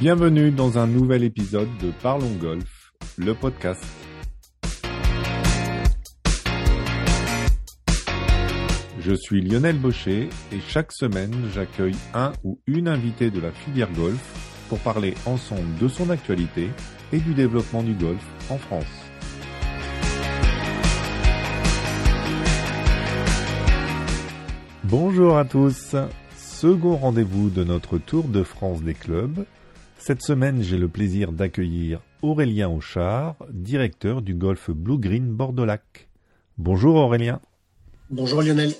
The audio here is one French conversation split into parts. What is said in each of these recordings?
Bienvenue dans un nouvel épisode de Parlons Golf, le podcast. Je suis Lionel Baucher et chaque semaine j'accueille un ou une invitée de la filière golf pour parler ensemble de son actualité et du développement du golf en France. Bonjour à tous, second rendez-vous de notre Tour de France des clubs cette semaine, j'ai le plaisir d'accueillir Aurélien Auchard, directeur du golf Blue Green Bordeaux-Lac. Bonjour Aurélien. Bonjour Lionel.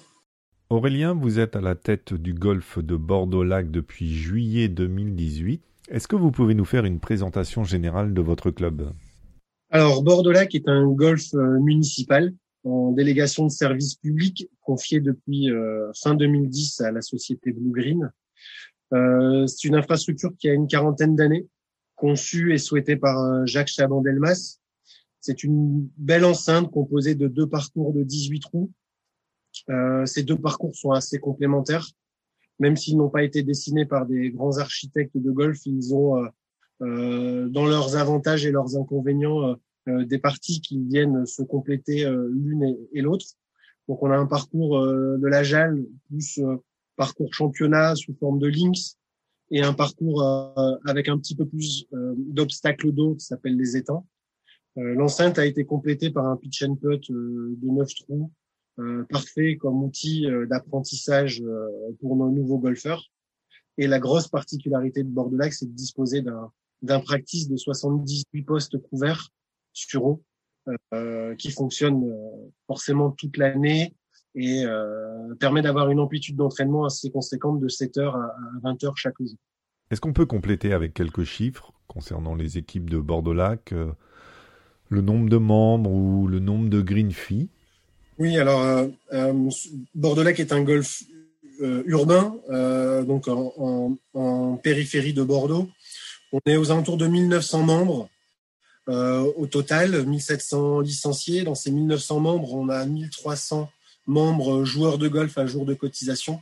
Aurélien, vous êtes à la tête du golf de Bordeaux-Lac depuis juillet 2018. Est-ce que vous pouvez nous faire une présentation générale de votre club? Alors, Bordeaux-Lac est un golf euh, municipal en délégation de service public confié depuis euh, fin 2010 à la société Blue Green c'est une infrastructure qui a une quarantaine d'années, conçue et souhaitée par euh, Jacques Chaban-Delmas. C'est une belle enceinte composée de deux parcours de 18 trous. Euh, ces deux parcours sont assez complémentaires. Même s'ils n'ont pas été dessinés par des grands architectes de golf, ils ont euh, euh dans leurs avantages et leurs inconvénients des parties qui viennent se compléter l'une et, et l'autre. Donc on a un parcours de la Jalle plus parcours championnat sous forme de links et un parcours euh, avec un petit peu plus euh, d'obstacles d'eau qui s'appelle les étangs. Euh, l'enceinte a été complétée par un pitch and putt de neuf trous, parfait comme outil d'apprentissage pour nos nouveaux golfeurs. Et la grosse particularité de Bordeaux-Lac, c'est de disposer d'un d'un practice de 78 postes couverts sur eau euh, qui fonctionne forcément toute l'année et euh, permet d'avoir une amplitude d'entraînement assez conséquente de 7 heures à 20 heures chaque jour. Est-ce qu'on peut compléter avec quelques chiffres concernant les équipes de Bordeaux-Lac, euh, le nombre de membres ou le nombre de green fees Oui, alors euh, euh Bordeaux-Lac est un golf urbain, donc en, en, en, périphérie de Bordeaux. On est aux alentours de 1900 membres. au total, 1700 licenciés. Dans ces 1900 membres, on a 1300 membres joueurs de golf à jour de cotisation.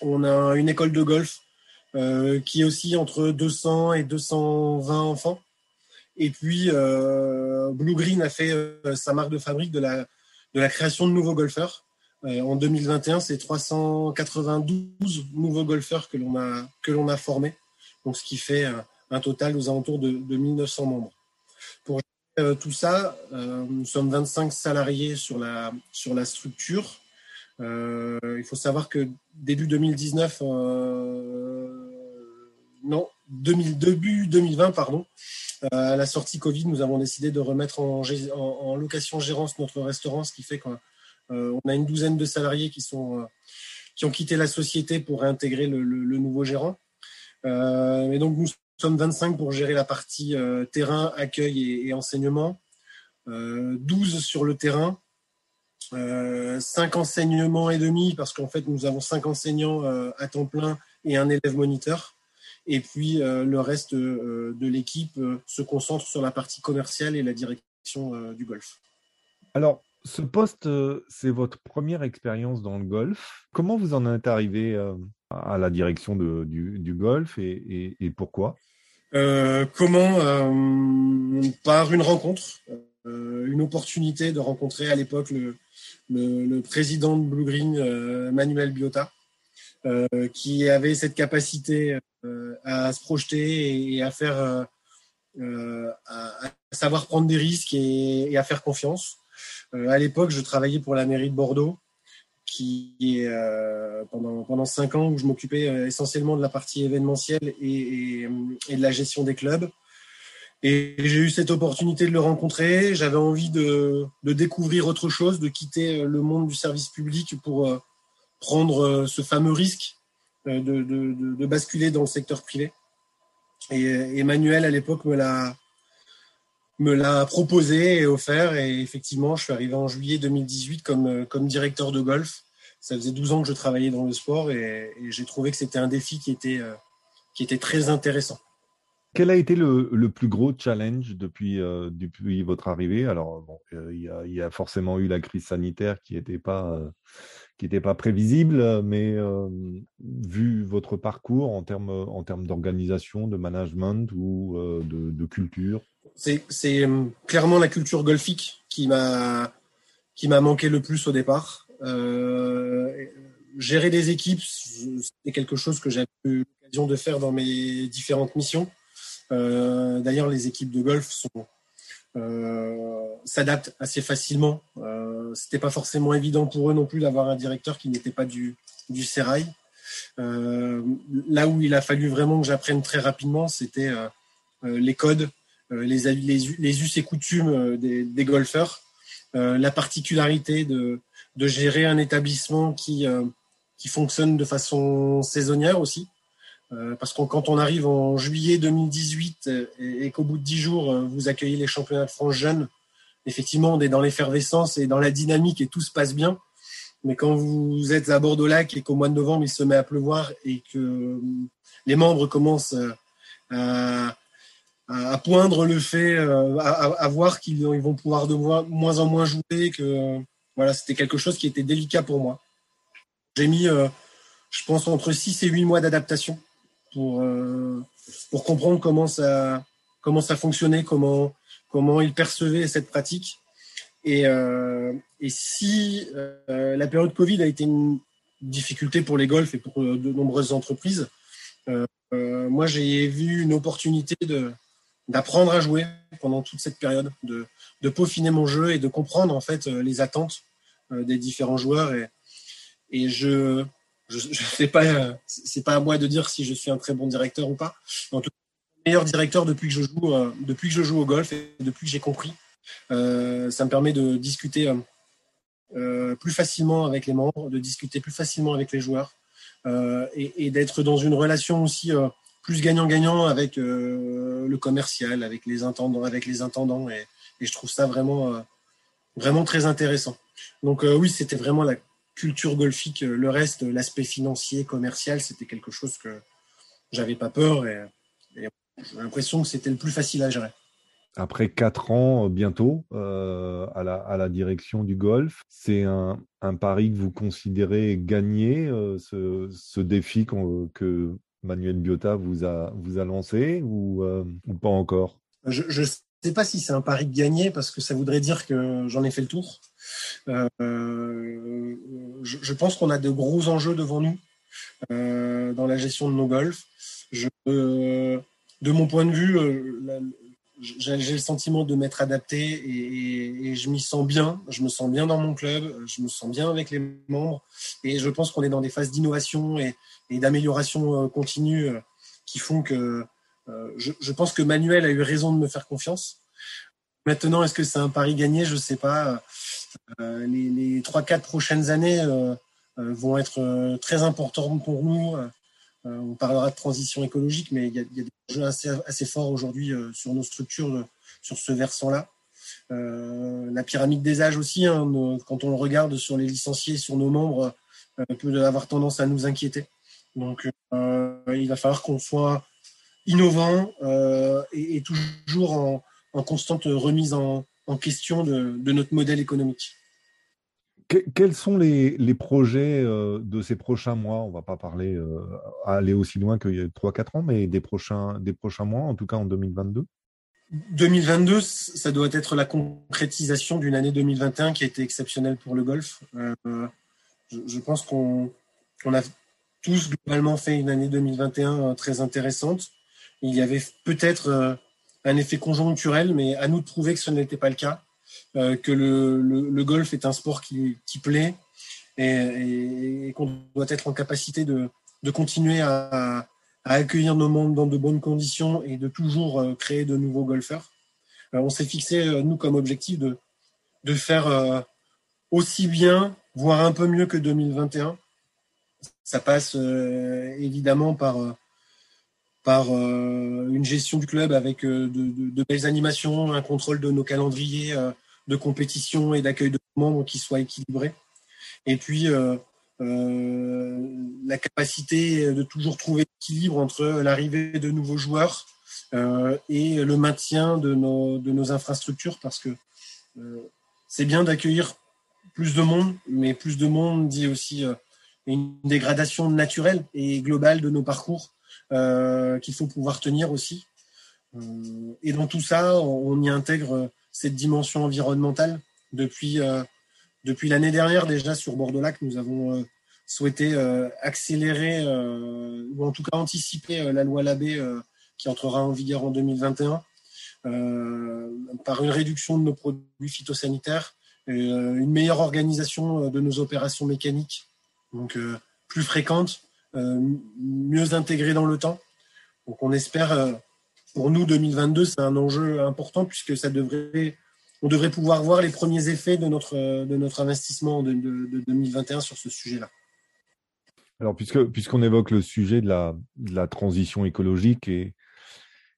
On a une école de golf euh, qui est aussi entre 200 et 220 enfants. Et puis, euh, Blue Green a fait euh, sa marque de fabrique de la, création de nouveaux golfeurs. Euh, en 2021, c'est 392 nouveaux golfeurs que l'on a, formés. Donc, ce qui fait un total aux alentours de, de 1900 membres. Euh, tout ça, euh, nous sommes 25 salariés sur la, sur la structure. Euh, il faut savoir que début 2019, non, 2000, début 2020, pardon, à la sortie Covid, nous avons décidé de remettre en, en, location gérance notre restaurant, ce qui fait qu'on a une douzaine de salariés qui, sont, qui ont quitté la société pour réintégrer le, le, nouveau gérant. Et donc nous sommes 25 pour gérer la partie euh, terrain, accueil et, enseignement. 12 euh, sur le terrain. 5 euh, enseignements et demi parce qu'en fait nous avons 5 enseignants à temps plein et un élève moniteur. Et puis le reste de l'équipe se concentre sur la partie commerciale et la direction du golf. Alors, ce poste, c'est votre première expérience dans le golf. Comment vous en êtes arrivé à la direction du, golf et pourquoi? Euh, comment euh, Par une rencontre, euh, une opportunité de rencontrer à l'époque le, le, le, président de Blue Green, euh, Manuel Biota, euh, qui avait cette capacité à se projeter et, à faire, à, à, savoir prendre des risques et, et à faire confiance. à l'époque, je travaillais pour la mairie de Bordeaux qui est euh, pendant pendant cinq ans où je m'occupais euh, essentiellement de la partie événementielle et, de la gestion des clubs. Et j'ai eu cette opportunité de le rencontrer. J'avais envie de, de, découvrir autre chose, de quitter euh, le monde du service public pour prendre ce fameux risque de, de, de basculer dans le secteur privé. Et Emmanuel, à l'époque, me l'a me l'a proposé et offert. Et effectivement, je suis arrivé en juillet 2018 comme, comme directeur de golf. Ça faisait 12 ans que je travaillais dans le sport et, j'ai trouvé que c'était un défi qui était, euh, qui était très intéressant. Quel a été le, plus gros challenge depuis, depuis votre arrivée? Alors, bon, il, y a, forcément eu la crise sanitaire qui n'était pas, pas prévisible, mais vu votre parcours en termes en termes d'organisation, de management ou de, culture? C'est clairement la culture golfique qui m'a qui m'a manqué le plus au départ. gérer des équipes, c'était quelque chose que j'avais eu l'occasion de faire dans mes différentes missions. D'ailleurs, les équipes de golf euh, s'adaptent assez facilement. Euh, C'était pas forcément évident pour eux non plus d'avoir un directeur qui n'était pas du, du Serail. Euh, là où il a fallu vraiment que j'apprenne très rapidement, c'était euh, euh, les codes, les, les, les, us et coutumes des, des golfeurs, la particularité de, de gérer un établissement qui, qui fonctionne de façon saisonnière aussi. Euh, parce que quand on arrive en juillet 2018 euh, et, qu'au bout de dix jours, euh, vous accueillez les championnats de France jeunes, effectivement, on est dans l'effervescence et dans la dynamique et tout se passe bien. Mais quand vous êtes à Bordeaux-Lac et qu'au mois de novembre, il se met à pleuvoir et que les membres commencent à, à poindre le fait, à, voir qu'ils vont pouvoir de moins en moins jouer, que voilà, c'était quelque chose qui était délicat pour moi. J'ai mis, je pense, entre 6 et 8 mois d'adaptation pour, euh, pour comprendre comment ça, comment ça fonctionnait, comment, comment ils percevaient cette pratique. Et, euh, et si euh, la période Covid a été une difficulté pour les golfs et pour de nombreuses entreprises, moi j'ai vu une opportunité de d'apprendre à jouer pendant toute cette période, de, peaufiner mon jeu et de comprendre en fait les attentes des différents joueurs. Et, je, je, je sais pas, euh, c'est pas à moi de dire si je suis un très bon directeur ou pas. En tout cas, meilleur directeur depuis que je joue, euh, depuis que je joue au golf et depuis que j'ai compris. Euh, ça me permet de discuter euh, plus facilement avec les membres, de discuter plus facilement avec les joueurs euh, et d'être dans une relation aussi plus gagnant-gagnant avec le commercial, avec les intendants, avec les intendants et, je trouve ça vraiment vraiment très intéressant. Donc oui, c'était vraiment la culture golfique, euh, le reste, l'aspect financier, commercial, c'était quelque chose que j'avais pas peur et, j'ai l'impression que c'était le plus facile à gérer. Après quatre ans euh, bientôt euh, à, la, direction du golf, c'est un, pari que vous considérez gagné, ce, ce, défi que Manuel Biota vous a, vous a lancé ou, ou pas encore? Je ne sais pas si c'est un pari gagné parce que ça voudrait dire que j'en ai fait le tour. Euh, je, pense qu'on a de gros enjeux devant nous euh, dans la gestion de nos golfs. Euh, de mon point de vue, j'ai le sentiment de m'être adapté et, je m'y sens bien. Je me sens bien dans mon club, je me sens bien avec les membres et je pense qu'on est dans des phases d'innovation et, d'amélioration continue qui font que je, je, pense que Manuel a eu raison de me faire confiance. Maintenant, est-ce que c'est un pari gagné? Je ne sais pas. Euh, les trois, quatre prochaines années euh, euh, vont être très importantes pour nous. On parlera de transition écologique, mais il y a, des enjeux assez, forts aujourd'hui sur nos structures, sur ce versant-là. la pyramide des âges aussi, hein, quand on le regarde sur les licenciés, sur nos membres, peut avoir tendance à nous inquiéter. Donc, il va falloir qu'on soit innovant et, toujours en, constante remise en, question de, notre modèle économique. Quels sont les, les projets euh, de ces prochains mois? On ne va pas parler euh, aller aussi loin qu'il y a 3-4 ans, mais des prochains, des prochains mois, en tout cas en 2022 2022, ça doit être la concrétisation d'une année 2021 qui a été exceptionnelle pour le golf. Euh, je, pense qu'on on a tous globalement fait une année 2021 très intéressante. Il y avait peut-être un effet conjoncturel, mais à nous de prouver que ce n'était pas le cas, euh, que le, golf est un sport qui, plaît et, qu'on doit être en capacité de, continuer à, accueillir nos membres dans de bonnes conditions et de toujours euh, créer de nouveaux golfeurs. Euh, on s'est fixé, euh, nous, comme objectif de, faire euh, aussi bien, voire un peu mieux que 2021. Ça passe évidemment par euh, une gestion du club avec euh, de, belles animations, un contrôle de nos calendriers euh, de compétition et d'accueil de membres qui soit équilibré. Et puis la capacité de toujours trouver l'équilibre entre l'arrivée de nouveaux joueurs et le maintien de nos, de nos infrastructures parce que c'est bien d'accueillir plus de monde, mais plus de monde dit aussi une dégradation naturelle et globale de nos parcours qu'il faut pouvoir tenir aussi. et dans tout ça, on y intègre cette dimension environnementale depuis depuis l'année dernière déjà sur Bordeaux-Lac, nous avons souhaité accélérer ou en tout cas anticiper la loi Labé qui entrera en vigueur en 2021 par une réduction de nos produits phytosanitaires, une meilleure organisation de nos opérations mécaniques, donc plus fréquentes, mieux intégrées dans le temps. Donc on espère, pour nous 2022, c'est un enjeu important puisque ça devrait on devrait pouvoir voir les premiers effets de notre, de notre investissement de, 2021 sur ce sujet-là. Alors, puisque, puisqu'on évoque le sujet de la, de la transition écologique et,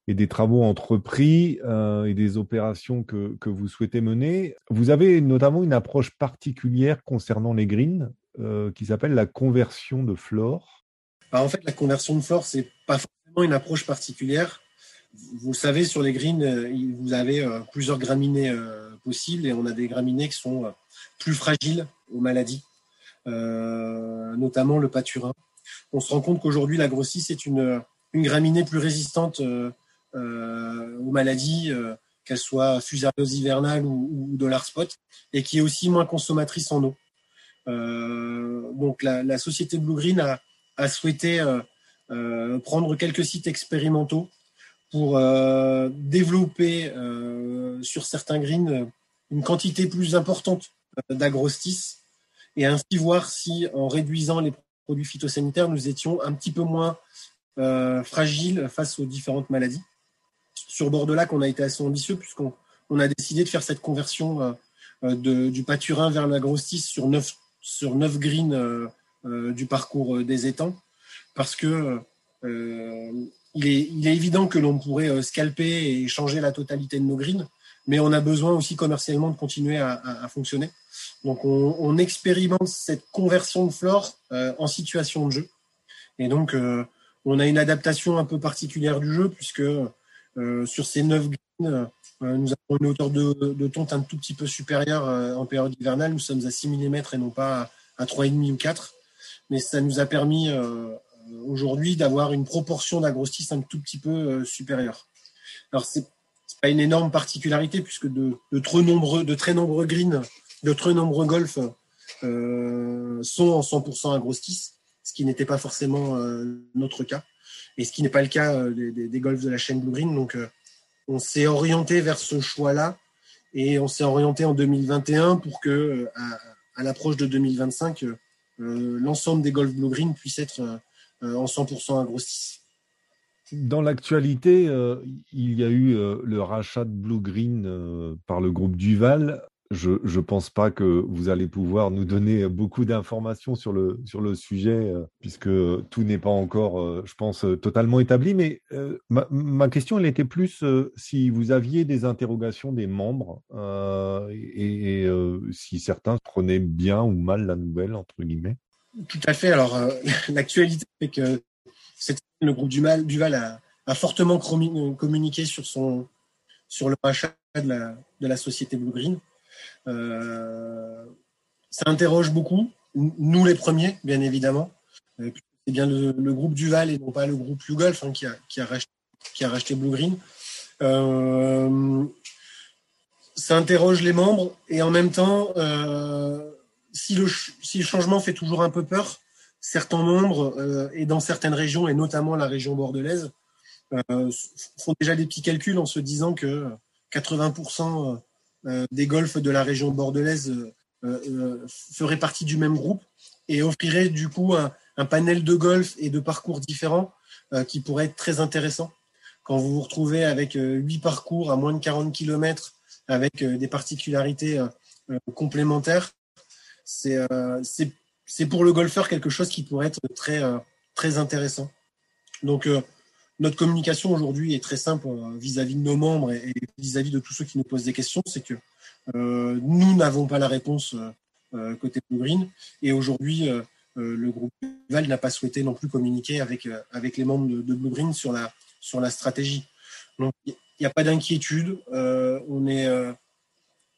et des travaux entrepris euh, et des opérations que, que, vous souhaitez mener, vous avez notamment une approche particulière concernant les greens euh, qui s'appelle la conversion de flore. Bah, en fait, la conversion de flore, c'est pas forcément une approche particulière vous savez, sur les greens, euh, vous avez euh, plusieurs graminées euh, possibles et on a des graminées qui sont plus fragiles aux maladies, notamment le pâturin. On se rend compte qu'aujourd'hui, la grossis est une, graminée plus résistante aux maladies, qu'elle soit fusariose hivernale ou, ou dollar spot, et qui est aussi moins consommatrice en eau. donc la, société Blue Green a souhaité prendre quelques sites expérimentaux pour euh, développer euh, sur certains greens une quantité plus importante euh, d'agrostis et ainsi voir si en réduisant les produits phytosanitaires, nous étions un petit peu moins fragiles face aux différentes maladies. Sur bord de lac, on a été assez ambitieux puisqu'on on a décidé de faire cette conversion du pâturin vers l'agrostis sur neuf, sur neuf greens du parcours des étangs parce que il est, évident que l'on pourrait euh, scalper et changer la totalité de nos greens, mais on a besoin aussi commercialement de continuer à, fonctionner. Donc on, expérimente cette conversion de flore euh, en situation de jeu. Et donc euh, on a une adaptation un peu particulière du jeu puisque sur ces neuf greens, nous avons une hauteur de, de, tonte un tout petit peu supérieure en période hivernale. Nous sommes à 6 mm et non pas à 3,5 ou 4. Mais ça nous a permis aujourd'hui d'avoir une proportion d'agrostis un tout petit peu euh, supérieure. Alors c'est pas une énorme particularité puisque de, très nombreux greens, de très nombreux golfs euh, sont en 100% agrostis, ce qui n'était pas forcément euh, notre cas et ce qui n'est pas le cas des, golfs de la chaîne Blue Green. Donc on s'est orienté vers ce choix-là et on s'est orienté en 2021 pour que à, l'approche de 2025 l'ensemble des golfs Blue Green puissent être en 100% agrostis. Dans l'actualité, euh, il y a eu euh, le rachat de Blue Green par le groupe Duval. Je ne pense pas que vous allez pouvoir nous donner beaucoup d'informations sur le, sujet, puisque tout n'est pas encore, je pense, totalement établi. Mais ma, question, elle était plus si vous aviez des interrogations des membres et si certains prenaient bien ou mal la nouvelle, entre guillemets. Tout à fait. Alors, euh, l'actualité fait que le groupe Duval, a, fortement communiqué sur, son, le rachat de la, société Blue Green. Euh, ça interroge beaucoup, nous les premiers, bien évidemment. Euh, c'est bien le, groupe Duval et non pas le groupe YouGolf hein, qui, a, racheté, Blue Green. Ça interroge les membres et en même temps, si le, si le changement fait toujours un peu peur, certains membres euh, et dans certaines régions, et notamment la région bordelaise, euh, font déjà des petits calculs en se disant que 80% euh, des golfs de la région bordelaise feraient partie du même groupe et offriraient du coup un, un panel de golf et de parcours différents qui pourrait être très intéressant. Quand vous vous retrouvez avec huit parcours à moins de 40 km avec des particularités complémentaires, euh, c'est pour le golfeur quelque chose qui pourrait être très, euh, très intéressant. Donc, euh, notre communication aujourd'hui est très simple vis-à-vis de nos membres et vis-à-vis de tous ceux qui nous posent des questions, c'est que nous n'avons pas la réponse côté Blue Green et aujourd'hui le groupe Val n'a pas souhaité non plus communiquer avec avec les membres de, Blue Green sur la sur la stratégie. Donc, il n'y a pas d'inquiétude. on est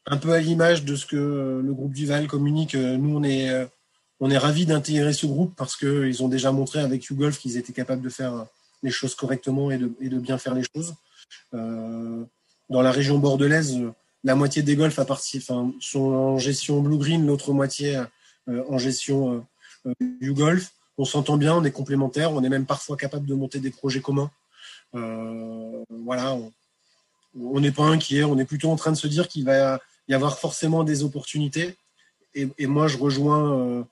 un peu à l'image de ce que le groupe Duval communique. Nous, on est, on est ravis d'intégrer ce groupe parce qu'ils ont déjà montré avec YouGolf qu'ils étaient capables de faire les choses correctement et de, et de bien faire les choses. dans la région bordelaise, la moitié des golfs sont en gestion Blue Green, l'autre moitié en gestion YouGolf on s'entend bien, on est complémentaires, on est même parfois capable de monter des projets communs. Euh, voilà, on n'est pas inquiet, on est plutôt en train de se dire qu'il va y avoir forcément des opportunités. Et, moi, je rejoins, euh,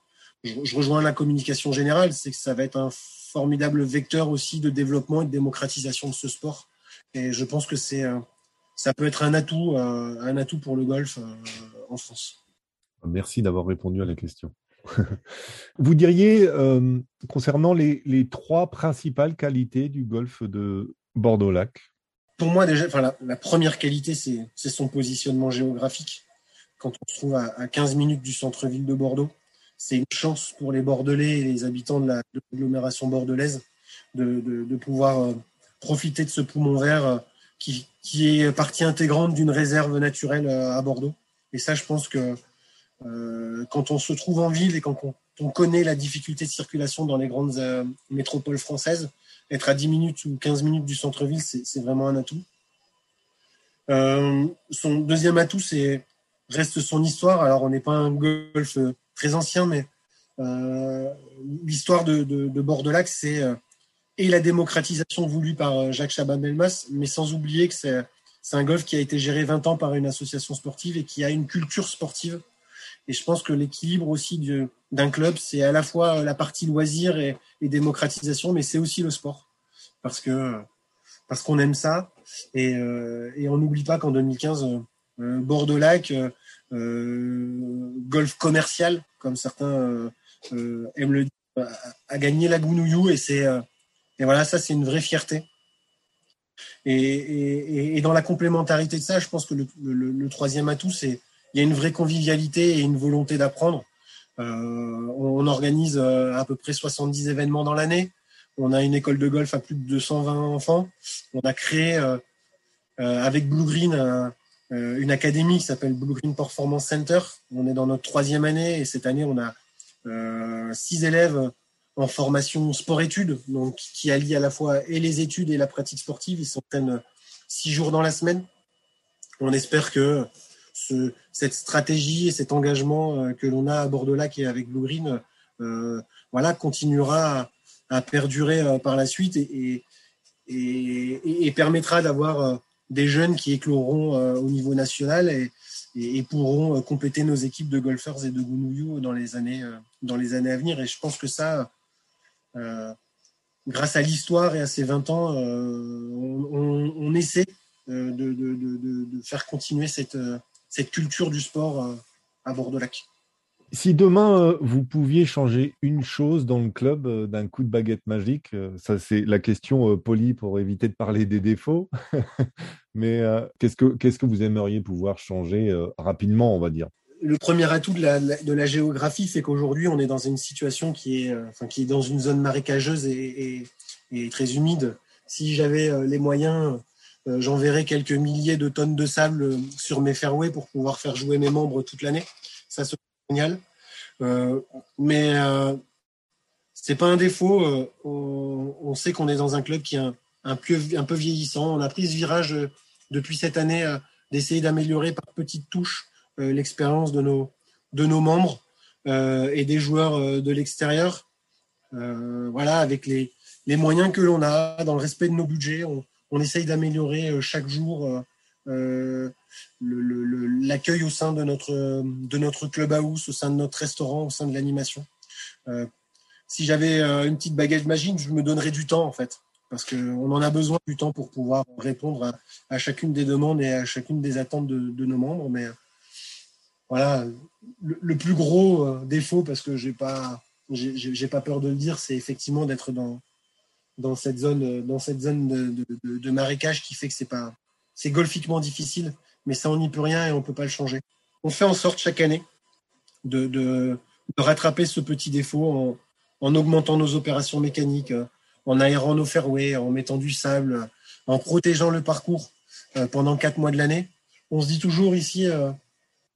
je, rejoins la communication générale, c'est que ça va être un formidable vecteur aussi de développement et de démocratisation de ce sport. Et je pense que c'est, euh, ça peut être un atout, un atout pour le golf en France. Merci d'avoir répondu à la question. Vous diriez, euh, concernant les, trois principales qualités du golfe de Bordeaux-Lac? Pour moi, déjà, enfin, la, première qualité, c'est son positionnement géographique. Quand on se trouve à, 15 minutes du centre-ville de Bordeaux, c'est une chance pour les Bordelais et les habitants de l'agglomération bordelaise de, pouvoir euh, profiter de ce poumon vert euh, qui, est partie intégrante d'une réserve naturelle à Bordeaux. Et ça, je pense que euh, quand on se trouve en ville et quand on, connaît la difficulté de circulation dans les grandes euh, métropoles françaises, être à 10 minutes ou 15 minutes du centre-ville, c'est vraiment un atout. Euh, son deuxième atout, c'est reste son histoire. Alors, on n'est pas un golf très ancien, mais l'histoire de, de, de Bordelac, c'est et la démocratisation voulue par Jacques Chaban-Belmas, mais sans oublier que c'est un golf qui a été géré 20 ans par une association sportive et qui a une culture sportive et je pense que l'équilibre aussi d'un club, c'est à la fois la partie loisir et, démocratisation, mais c'est aussi le sport. Parce que parce qu'on aime ça. Et, euh, et on n'oublie pas qu'en 2015, euh, euh, golf commercial, comme certains aiment le dire, a, gagné la Gounouillou. Et, c'est, et voilà, ça, c'est une vraie fierté. Et, et, dans la complémentarité de ça, je pense que le, troisième atout, c'est il y a une vraie convivialité et une volonté d'apprendre. Euh, on, organise à peu près 70 événements dans l'année. On a une école de golf à plus de 220 enfants. On a créé euh, avec Blue Green une académie qui s'appelle Blue Green Performance Center. On est dans notre troisième année et cette année on a six élèves en formation sport-études, donc qui allient à la fois et les études et la pratique sportive. Ils s'entraînent six jours dans la semaine. On espère que cette stratégie et cet engagement euh, que l'on a à Bordeaux-Lac et avec Blue Green, euh, voilà, continuera à, perdurer euh, par la suite et, et, permettra d'avoir des jeunes qui écloront au niveau national et, pourront compléter nos équipes de golfeurs et de Gounouillou dans les années dans les années à venir. Et je pense que ça, grâce à l'histoire et à ces 20 ans, on, essaie de, faire continuer cette, cette culture du sport euh, à Bordeaux-Lac. Si demain euh, vous pouviez changer une chose dans le club euh, d'un coup de baguette magique, ça c'est la question polie pour éviter de parler des défauts, mais qu'est-ce que vous aimeriez pouvoir changer rapidement, on va dire? Le premier atout de la, géographie, c'est qu'aujourd'hui on est dans une situation qui est, dans une zone marécageuse et, très humide. Si j'avais les moyens euh, j'enverrai quelques milliers de tonnes de sable euh, sur mes fairways pour pouvoir faire jouer mes membres toute l'année. Génial. Euh, mais euh, c'est pas un défaut. On, sait qu'on est dans un club qui est un, peu, un peu vieillissant. On a pris ce virage depuis cette année d'essayer d'améliorer par petites touches l'expérience de nos, de nos membres et des joueurs de l'extérieur. voilà, avec les, les moyens que l'on a, dans le respect de nos budgets, on, essaye d'améliorer euh, chaque jour euh, euh, l'accueil au sein de notre, de notre clubhouse, au sein de notre restaurant, au sein de l'animation. si j'avais une petite bagage magique, je me donnerais du temps en fait, parce qu'on en a besoin du temps pour pouvoir répondre à, chacune des demandes et à chacune des attentes de, nos membres. Mais voilà, le, plus gros défaut, parce que j'ai pas, j'ai pas peur de le dire, c'est effectivement d'être dans, dans cette zone, dans cette zone de, de, marécage qui fait que c'est pas, c'est golfiquement difficile, mais ça on n'y peut rien et on peut pas le changer. On fait en sorte chaque année de, rattraper ce petit défaut en, en, augmentant nos opérations mécaniques, en aérant nos fairways, en mettant du sable, en protégeant le parcours pendant quatre mois de l'année. On se dit toujours ici,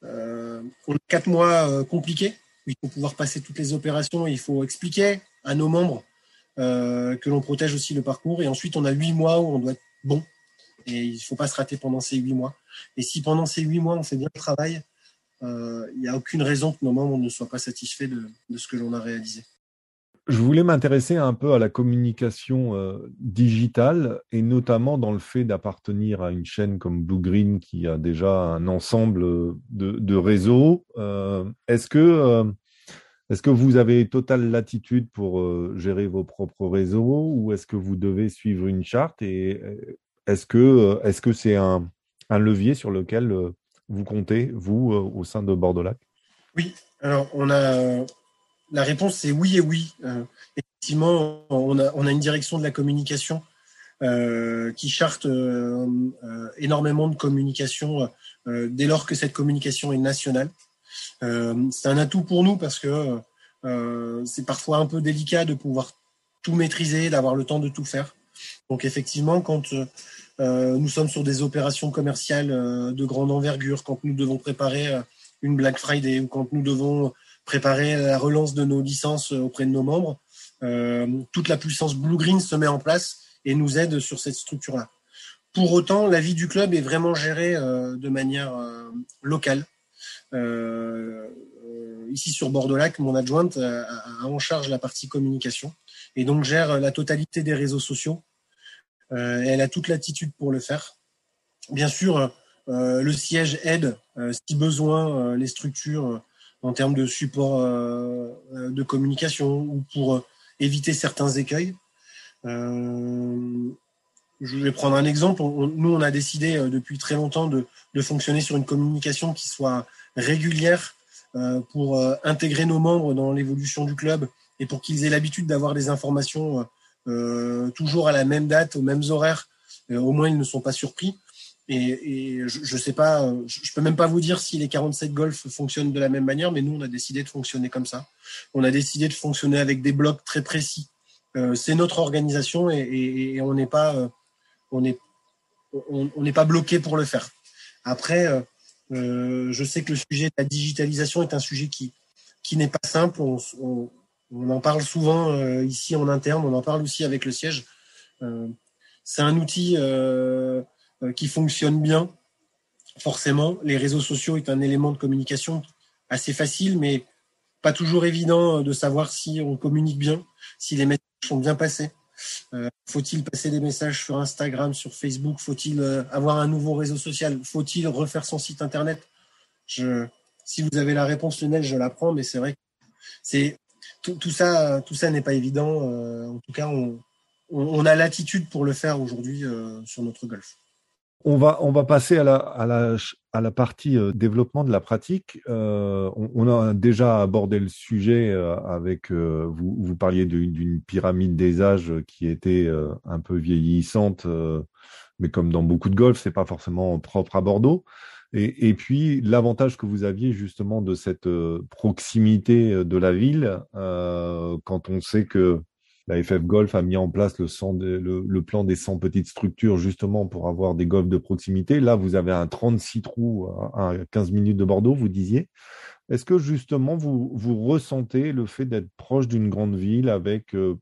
on a quatre mois compliqués. Il faut pouvoir passer toutes les opérations. Il faut expliquer à nos membres que l'on protège aussi le parcours. Et ensuite, on a huit mois où on doit être bon. Et il ne faut pas se rater pendant ces huit mois. Et si pendant ces huit mois, on fait bien le travail, il n'y a aucune raison que nos membres ne soient pas satisfaits de ce que l'on a réalisé. Je voulais m'intéresser un peu à la communication euh, digitale et notamment dans le fait d'appartenir à une chaîne comme Blue Green qui a déjà un ensemble de, réseaux. Euh, est-ce que est-ce que vous avez totale latitude pour euh, gérer vos propres réseaux ou est-ce que vous devez suivre une charte et est-ce que est-ce que c'est un, levier sur lequel vous comptez vous au sein de Bordeaux Lac? Oui, alors on a la réponse, c'est oui et oui. Euh, effectivement, on a, on a, une direction de la communication euh, qui charte euh, énormément de communication dès lors que cette communication est nationale. c'est un atout pour nous parce que c'est parfois un peu délicat de pouvoir tout maîtriser, d'avoir le temps de tout faire. Donc effectivement, quand nous sommes sur des opérations commerciales de grande envergure, quand nous devons préparer une Black Friday ou quand nous devons préparer la relance de nos licences auprès de nos membres. Euh, toute la puissance Blue Green se met en place et nous aide sur cette structure-là. Pour autant, la vie du club est vraiment gérée euh, de manière euh, locale. ici sur Bordeaux-Lac, mon adjointe a, en charge la partie communication et donc gère la totalité des réseaux sociaux. elle a toute l'attitude pour le faire. Bien sûr, le siège aide, si besoin, les structures en termes de support euh, euh, de communication ou pour euh, éviter certains écueils. je vais prendre un exemple. nous, on a décidé depuis très longtemps de, fonctionner sur une communication qui soit régulière pour intégrer nos membres dans l'évolution du club et pour qu'ils aient l'habitude d'avoir des informations toujours à la même date, aux mêmes horaires. au moins, ils ne sont pas surpris. Et, je, ne sais pas, je, peux même pas vous dire si les 47 Golf fonctionnent de la même manière, mais nous, on a décidé de fonctionner comme ça. On a décidé de fonctionner avec des blocs très précis. Euh, c'est notre organisation et, on n'est pas, euh, on est, on n'est pas bloqué pour le faire. Après, euh, je sais que le sujet de la digitalisation est un sujet qui, qui n'est pas simple. On, on, en parle souvent ici en interne, on en parle aussi avec le siège. c'est un outil euh, qui fonctionne bien. Forcément, les réseaux sociaux est un élément de communication assez facile, mais pas toujours évident de savoir si on communique bien, si les messages sont bien passés. Euh, faut-il passer des messages sur Instagram, sur Facebook? Faut-il euh, avoir un nouveau réseau social? Faut-il refaire son site internet? Si vous avez la réponse, Lionel, je la prends, mais c'est vrai que c'est tout, tout, ça, tout ça n'est pas évident. en tout cas, on, on, a l'attitude pour le faire aujourd'hui sur notre golf. On va, on va passer à la, à la, à la partie euh, développement de la pratique. Euh, on, a déjà abordé le sujet euh, avec, vous, vous parliez d'une pyramide des âges qui était un peu vieillissante, mais comme dans beaucoup de golf, c'est pas forcément propre à Bordeaux. Et, puis l'avantage que vous aviez justement de cette proximité de la ville, quand on sait que la FF Golf a mis en place le, plan des 100 petites structures justement pour avoir des golfs de proximité. Là, vous avez un 36 trous à 15 minutes de Bordeaux, vous disiez. Est-ce que justement vous, ressentez le fait d'être proche d'une grande ville avec euh,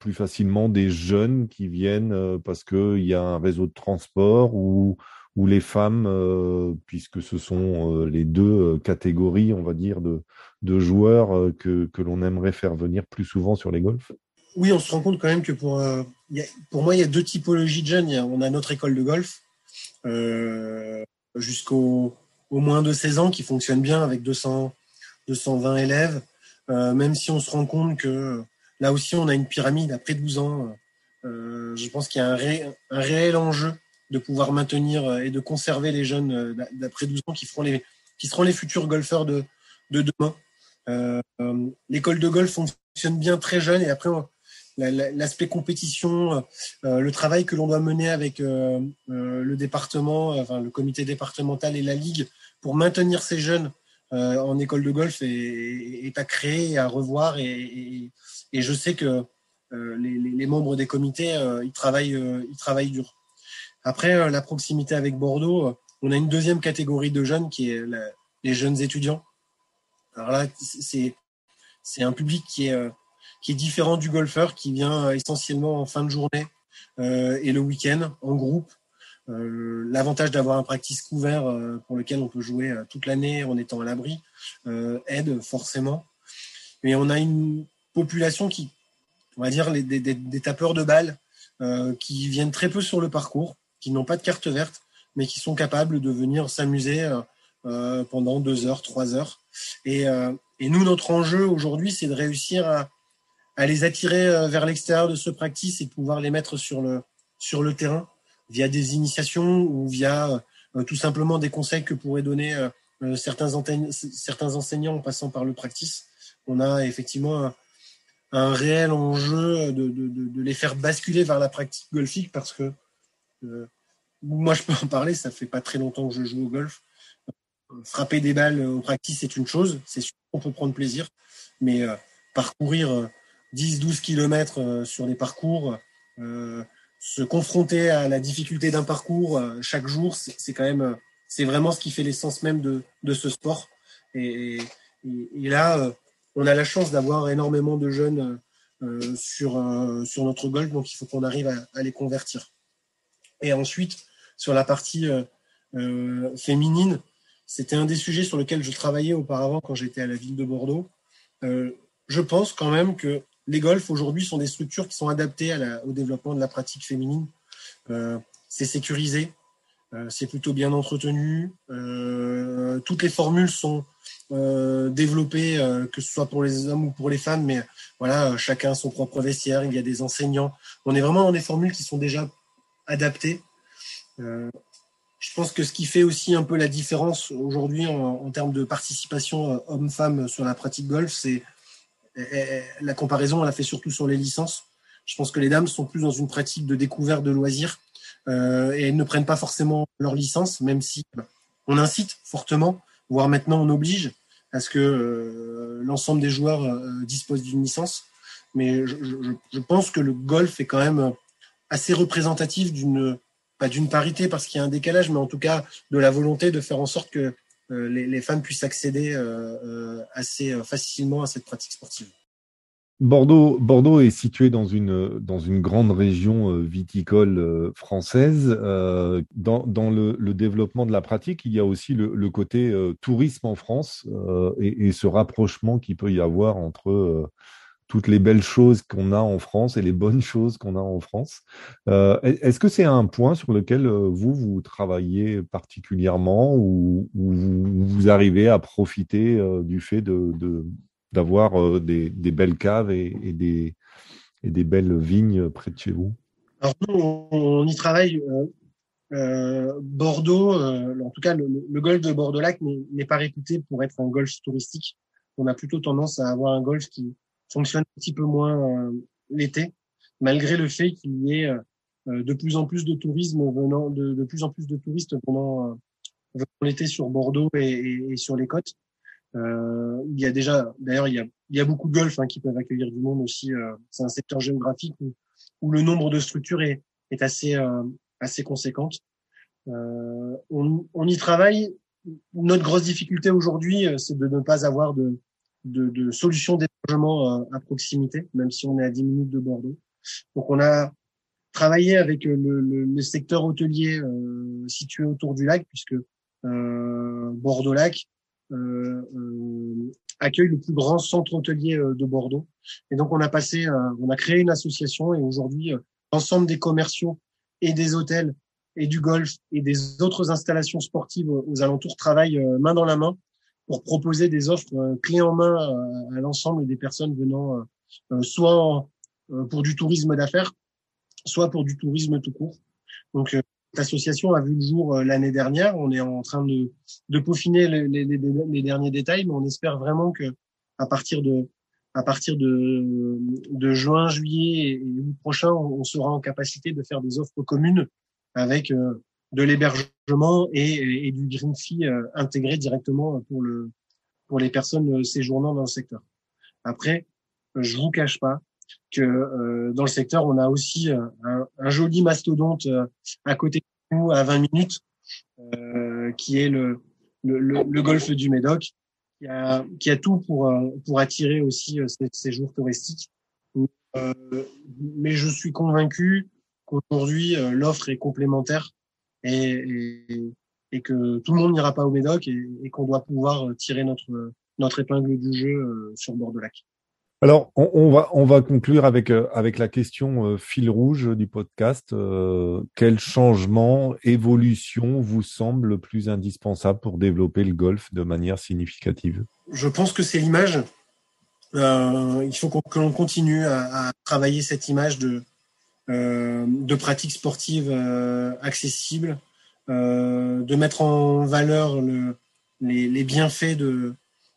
plus facilement des jeunes qui viennent euh, parce qu'il y a un réseau de transport ou, ou les femmes, euh, puisque ce sont les deux catégories, on va dire, de, joueurs que, l'on aimerait faire venir plus souvent sur les golfs? Oui, on se rend compte quand même que pour, euh, moi, il y a deux typologies de jeunes. on a notre école de golf euh, jusqu'au au moins de 16 ans qui fonctionne bien avec 200, 220 élèves, euh, même si on se rend compte que là aussi, on a une pyramide après 12 ans. je pense qu'il y a un, réel enjeu de pouvoir maintenir et de conserver les jeunes d'après 12 ans qui, feront les, qui seront les futurs golfeurs de, de demain. L'école de golf fonctionne bien très jeune et après, l'aspect compétition, euh, euh, le travail que l'on doit mener avec euh, le département, enfin le comité départemental et la ligue pour maintenir ces jeunes en école de golf est, à créer et à revoir. Et, je sais que les, membres des comités, ils travaillent, ils travaillent dur. Après, la proximité avec Bordeaux, on a une deuxième catégorie de jeunes qui est les jeunes étudiants. Alors là, c'est un public qui est qui est différent du golfeur qui vient essentiellement en fin de journée et le week-end en groupe euh, l'avantage d'avoir un practice couvert euh, pour lequel on peut jouer euh, toute l'année en étant à l'abri aide forcément. Mais on a une population qui, on va dire, des, des, tapeurs de balles qui viennent très peu sur le parcours, qui n'ont pas de carte verte, mais qui sont capables de venir s'amuser pendant deux heures, trois heures. Et, et nous, notre enjeu aujourd'hui, c'est de réussir à, les attirer vers l'extérieur de ce practice et de pouvoir les mettre sur le, terrain via des initiations ou via euh, tout simplement des conseils que pourraient donner euh, euh, certains, enseignants en passant par le practice. On a effectivement un, réel enjeu de, les faire basculer vers la pratique golfique parce que moi je peux en parler, ça fait pas très longtemps que je joue au golf. Frapper des balles au practice c'est une chose, c'est sûr qu'on peut prendre plaisir, mais parcourir 10-12 km sur les parcours, se confronter à la difficulté d'un parcours euh, chaque jour, c'est quand même, euh, c'est vraiment ce qui fait l'essence même de, ce sport. Et, là, euh, on a la chance d'avoir énormément de jeunes sur, sur notre golf, donc il faut qu'on arrive à, les convertir. Et ensuite, sur la partie euh, féminine, c'était un des sujets sur lesquels je travaillais auparavant quand j'étais à la ville de Bordeaux. Euh, je pense quand même que les golfs aujourd'hui sont des structures qui sont adaptées au développement de la pratique féminine. Euh, c'est sécurisé, euh, c'est plutôt bien entretenu. Euh, toutes les formules sont développées, que ce soit pour les hommes ou pour les femmes, mais voilà, chacun son propre vestiaire. Il y a des enseignants. On est vraiment dans des formules qui sont déjà adaptées. je pense que ce qui fait aussi un peu la différence aujourd'hui en, termes de participation homme-femme sur la pratique golf, c'est la comparaison, on la fait surtout sur les licences. Je pense que les dames sont plus dans une pratique de découverte de loisirs euh, et elles ne prennent pas forcément leur licence, même si on incite fortement, voire maintenant on oblige à ce que euh, l'ensemble des joueurs euh, disposent d'une licence. Mais je, pense que le golf est quand même assez représentatif d'une pas d'une parité parce qu'il y a un décalage, mais en tout cas de la volonté de faire en sorte que euh, les, femmes puissent accéder euh, euh, assez facilement à cette pratique sportive. Bordeaux, Bordeaux est situé dans une, dans une grande région viticole française. Dans, dans le, développement de la pratique, il y a aussi le, le côté tourisme en France et, et, ce rapprochement qu'il peut y avoir entre toutes les belles choses qu'on a en France et les bonnes choses qu'on a en France. Euh, Est-ce que c'est un point sur lequel euh, vous, vous travaillez particulièrement ou, ou vous arrivez à profiter euh, du fait d'avoir de, de, des, belles caves et, des, belles vignes près de chez vous? Alors nous, on y travaille. Bordeaux, en tout cas le, le golfe de Bordeaux-Lac n'est pas réputé pour être un golfe touristique. On a plutôt tendance à avoir un golfe qui, fonctionne un petit peu moins euh, l'été, malgré le fait qu'il y ait euh, de plus en plus de tourisme venant, de, de plus en plus de touristes venant, euh, l'été sur Bordeaux et, et, sur les côtes. Euh, il y a déjà, d'ailleurs, il y a, il y a beaucoup de golf hein, qui peuvent accueillir du monde aussi. Euh, c'est un secteur géographique où, où, le nombre de structures est, est assez, euh, assez conséquente. on, on y travaille. Notre grosse difficulté aujourd'hui, c'est de ne pas avoir de, de, de solutions d'hébergement euh, à proximité, même si on est à 10 minutes de Bordeaux. Donc on a travaillé avec le, le, le secteur hôtelier euh, situé autour du lac, puisque euh, Bordeaux-Lac euh, euh, accueille le plus grand centre hôtelier de Bordeaux. Et donc on a passé, on a créé une association et aujourd'hui l'ensemble des commerciaux et des hôtels et du golf et des autres installations sportives aux alentours travaillent main dans la main pour proposer des offres euh, clés en main euh, à, l'ensemble des personnes venant euh, soit pour du tourisme d'affaires, soit pour du tourisme tout court. Donc L'association a vu le jour l'année dernière. On est en train de, de peaufiner les, les, les, derniers détails, mais on espère vraiment que à partir de à partir de, de juin, juillet et août prochain, on sera en capacité de faire des offres communes avec de l'hébergement et, du green fee euh, intégré directement pour le pour les personnes euh, séjournant dans le secteur. Après, je vous cache pas que euh, dans le secteur, on a aussi un, joli mastodonte à côté nous à 20 minutes, qui est le, le, le, golfe du Médoc, qui a, qui a tout pour, pour attirer aussi ces séjours touristiques. mais je suis convaincu qu'aujourd'hui, l'offre est complémentaire et, et, que tout le monde n'ira pas au Médoc et, et qu'on doit pouvoir tirer notre, notre épingle du jeu sur bord de lac. Alors, on, va, on va conclure avec, euh, avec la question euh, fil rouge du podcast. Euh, quel changement, évolution vous semble le plus indispensable pour développer le golf de manière significative? Je pense que c'est l'image. il faut que l'on continue à, travailler cette image de, de pratique sportive accessible, de mettre en valeur le, les, bienfaits de,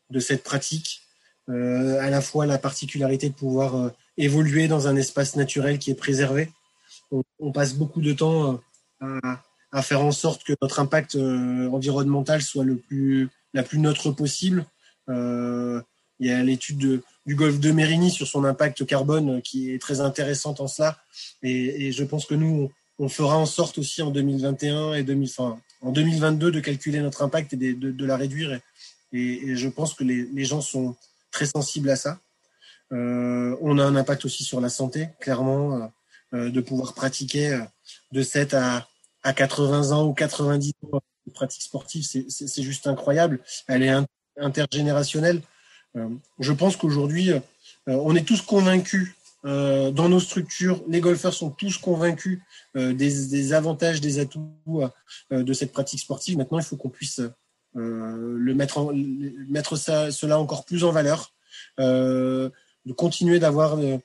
de cette pratique euh, à la fois la particularité de pouvoir euh, évoluer dans un espace naturel qui est préservé. On, passe beaucoup de temps euh, à, à, faire en sorte que notre impact environnemental soit le plus, la plus neutre possible. il y a l'étude du golfe de Mérigny sur son impact carbone qui est très intéressante en cela. Et, je pense que nous, on, fera en sorte aussi en 2021 et 2000, enfin, en 2022 de calculer notre impact et de, la réduire. Et, je pense que les, gens sont, très sensible à ça. Euh, on a un impact aussi sur la santé, clairement, euh, euh, de pouvoir pratiquer de 7 à, à 80 ans ou 90 ans de pratique sportive, c'est juste incroyable. Elle est intergénérationnelle. Je pense qu'aujourd'hui, on est tous convaincus dans nos structures, les golfeurs sont tous convaincus des, avantages, des atouts de cette pratique sportive. Maintenant, il faut qu'on puisse euh, le mettre, mettre cela encore plus en valeur, euh, de continuer d'avoir euh,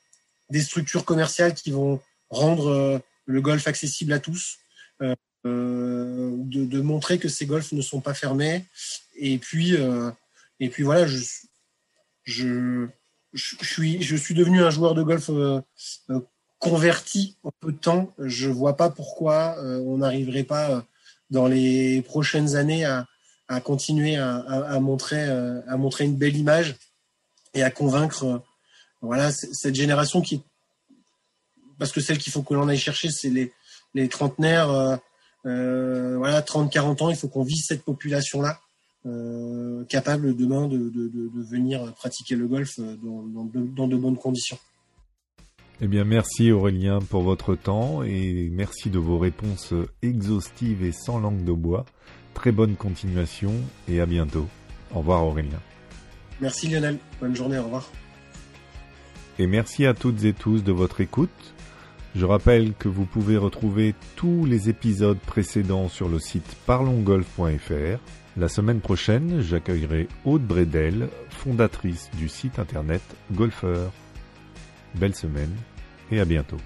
des structures commerciales qui vont rendre le golf accessible à tous, de, de, montrer que ces golfs ne sont pas fermés. Et puis, et puis voilà, je, je, suis, devenu un joueur de golf converti en peu de temps. Je vois pas pourquoi on n'arriverait pas dans les prochaines années à, continuer à, montrer, euh, une belle image et à convaincre euh, voilà, cette génération qui. Parce que celle qu'il faut que l'on aille chercher, c'est les, les trentenaires, euh, euh voilà, 30-40 ans. Il faut qu'on vise cette population-là, euh, capable demain de, de, de, de, venir pratiquer le golf dans, dans, de, dans de bonnes conditions. Eh bien, merci Aurélien pour votre temps et merci de vos réponses exhaustives et sans langue de bois. Très bonne continuation et à bientôt. Au revoir Aurélien. Merci Lionel, bonne journée, au revoir. Et merci à toutes et tous de votre écoute. Je rappelle que vous pouvez retrouver tous les épisodes précédents sur le site parlongolf.fr. La semaine prochaine, j'accueillerai Aude Bredel, fondatrice du site internet Golfeur. Belle semaine et à bientôt.